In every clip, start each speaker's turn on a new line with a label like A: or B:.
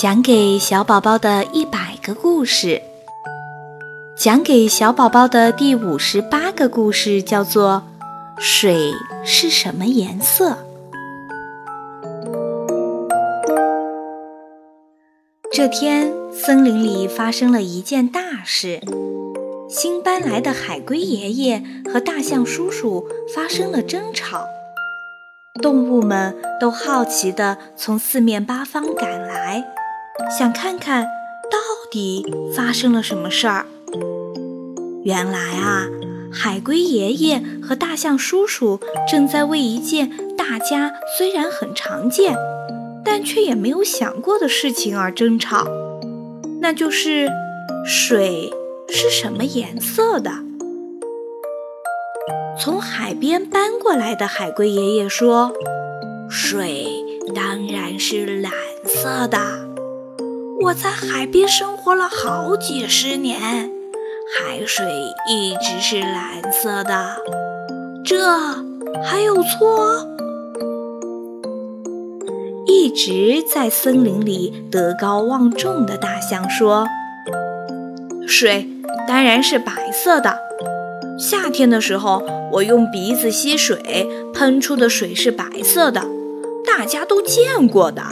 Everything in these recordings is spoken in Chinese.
A: 讲给小宝宝的一百个故事，讲给小宝宝的第五十八个故事叫做《水是什么颜色》。这天，森林里发生了一件大事，新搬来的海龟爷爷和大象叔叔发生了争吵。动物们都好奇地从四面八方赶来，想看看到底发生了什么事儿。原来啊，海龟爷爷和大象叔叔正在为一件大家虽然很常见，但却也没有想过的事情而争吵，那就是水是什么颜色的。从海边搬过来的海龟爷爷说：“水当然是蓝色的。我在海边生活了好几十年，海水一直是蓝色的。这还有错？”一直在森林里德高望重的大象说：“水当然是白色的。夏天的时候。”我用鼻子吸水，喷出的水是白色的，大家都见过的。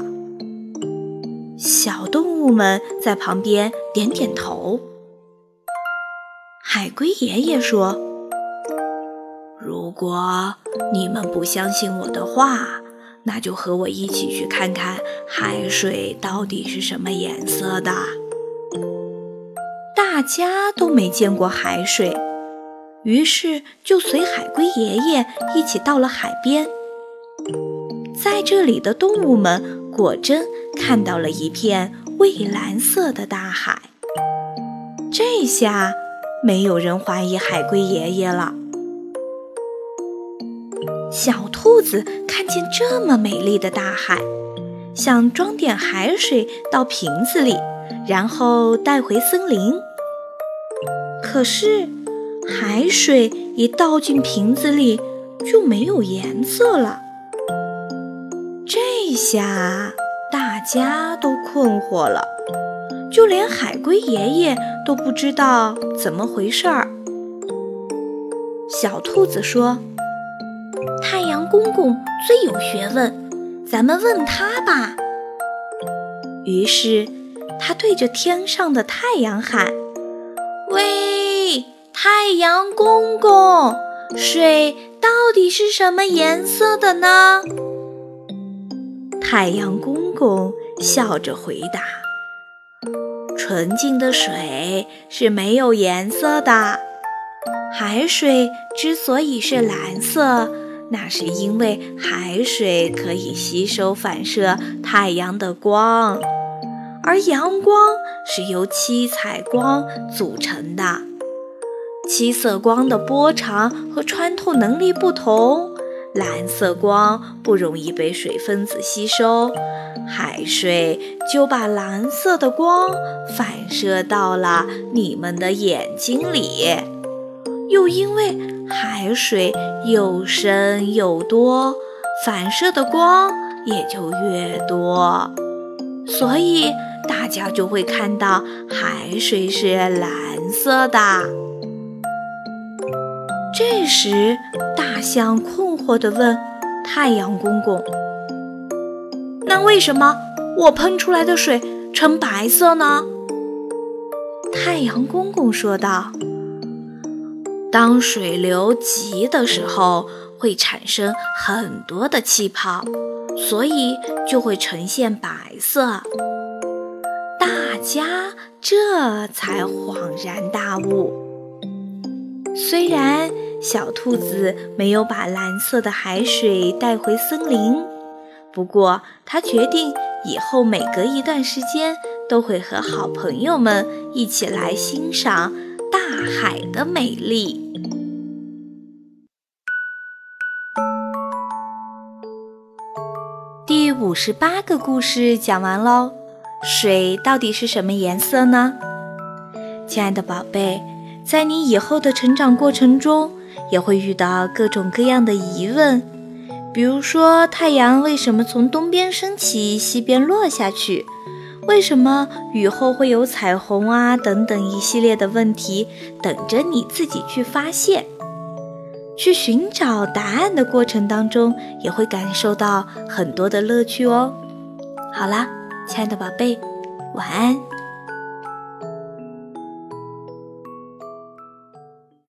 A: 小动物们在旁边点点头。海龟爷爷说：“如果你们不相信我的话，那就和我一起去看看海水到底是什么颜色的。”大家都没见过海水。于是就随海龟爷爷一起到了海边，在这里的动物们果真看到了一片蔚蓝色的大海。这下没有人怀疑海龟爷爷了。小兔子看见这么美丽的大海，想装点海水到瓶子里，然后带回森林。可是。海水一倒进瓶子里就没有颜色了，这下大家都困惑了，就连海龟爷爷都不知道怎么回事儿。小兔子说：“太阳公公最有学问，咱们问他吧。”于是他对着天上的太阳喊：“喂！”太阳公公，水到底是什么颜色的呢？太阳公公笑着回答：“纯净的水是没有颜色的。海水之所以是蓝色，那是因为海水可以吸收反射太阳的光，而阳光是由七彩光组成的。”七色光的波长和穿透能力不同，蓝色光不容易被水分子吸收，海水就把蓝色的光反射到了你们的眼睛里。又因为海水又深又多，反射的光也就越多，所以大家就会看到海水是蓝色的。这时，大象困惑地问太阳公公：“那为什么我喷出来的水呈白色呢？”太阳公公说道：“当水流急的时候，会产生很多的气泡，所以就会呈现白色。”大家这才恍然大悟。虽然。小兔子没有把蓝色的海水带回森林，不过它决定以后每隔一段时间都会和好朋友们一起来欣赏大海的美丽。第五十八个故事讲完喽，水到底是什么颜色呢？亲爱的宝贝，在你以后的成长过程中。也会遇到各种各样的疑问，比如说太阳为什么从东边升起，西边落下去？为什么雨后会有彩虹啊？等等一系列的问题，等着你自己去发现。去寻找答案的过程当中，也会感受到很多的乐趣哦。好啦，亲爱的宝贝，晚安。